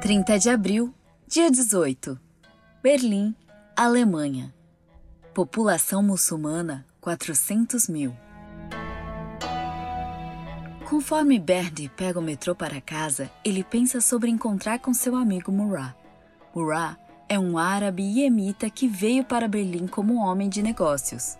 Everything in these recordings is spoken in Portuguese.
30 de abril, dia 18. Berlim, Alemanha. População muçulmana 400 mil. Conforme Bernd pega o metrô para casa, ele pensa sobre encontrar com seu amigo Murat. Murat é um árabe iemita que veio para Berlim como homem de negócios.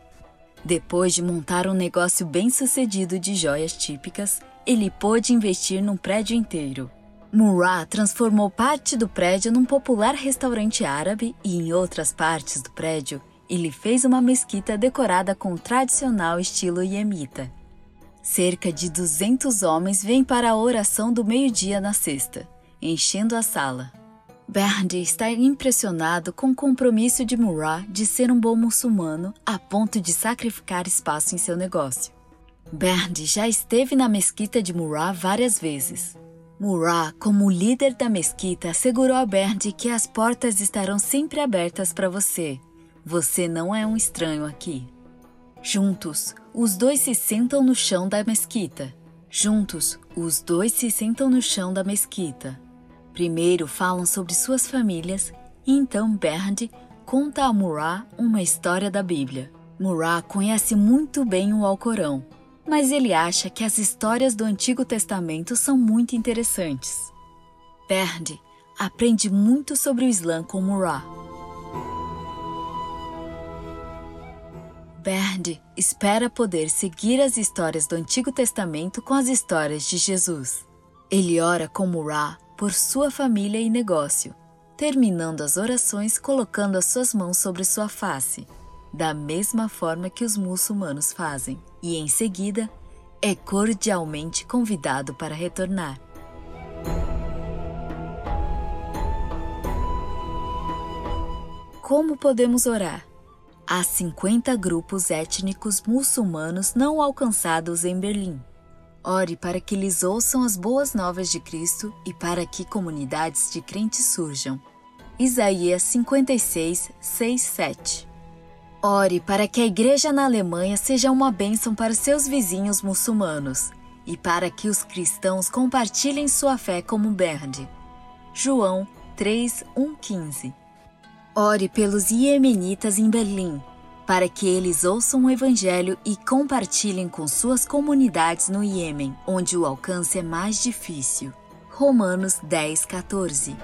Depois de montar um negócio bem sucedido de joias típicas, ele pôde investir num prédio inteiro. Murat transformou parte do prédio num popular restaurante árabe e em outras partes do prédio ele fez uma mesquita decorada com o tradicional estilo iemita. Cerca de 200 homens vêm para a oração do meio-dia na sexta, enchendo a sala. Bernd está impressionado com o compromisso de Murat de ser um bom muçulmano a ponto de sacrificar espaço em seu negócio. Bernd já esteve na mesquita de Murat várias vezes. Murat, como líder da mesquita, assegurou a Bernd que as portas estarão sempre abertas para você. Você não é um estranho aqui. Juntos, os dois se sentam no chão da mesquita. Juntos, os dois se sentam no chão da mesquita. Primeiro falam sobre suas famílias e então Bernd conta a Murat uma história da Bíblia. Murat conhece muito bem o Alcorão, mas ele acha que as histórias do Antigo Testamento são muito interessantes. Bernd aprende muito sobre o Islã com Murat. Bernd espera poder seguir as histórias do Antigo Testamento com as histórias de Jesus. Ele ora com Murá por sua família e negócio, terminando as orações colocando as suas mãos sobre sua face, da mesma forma que os muçulmanos fazem, e em seguida é cordialmente convidado para retornar. Como podemos orar? há 50 grupos étnicos muçulmanos não alcançados em Berlim. Ore para que eles ouçam as boas novas de Cristo e para que comunidades de crentes surjam. Isaías 56, 6, 7 Ore para que a igreja na Alemanha seja uma bênção para seus vizinhos muçulmanos e para que os cristãos compartilhem sua fé como Bernd. João 3, 1, 15 Ore pelos iemenitas em Berlim, para que eles ouçam o Evangelho e compartilhem com suas comunidades no Iêmen, onde o alcance é mais difícil. Romanos 10, 14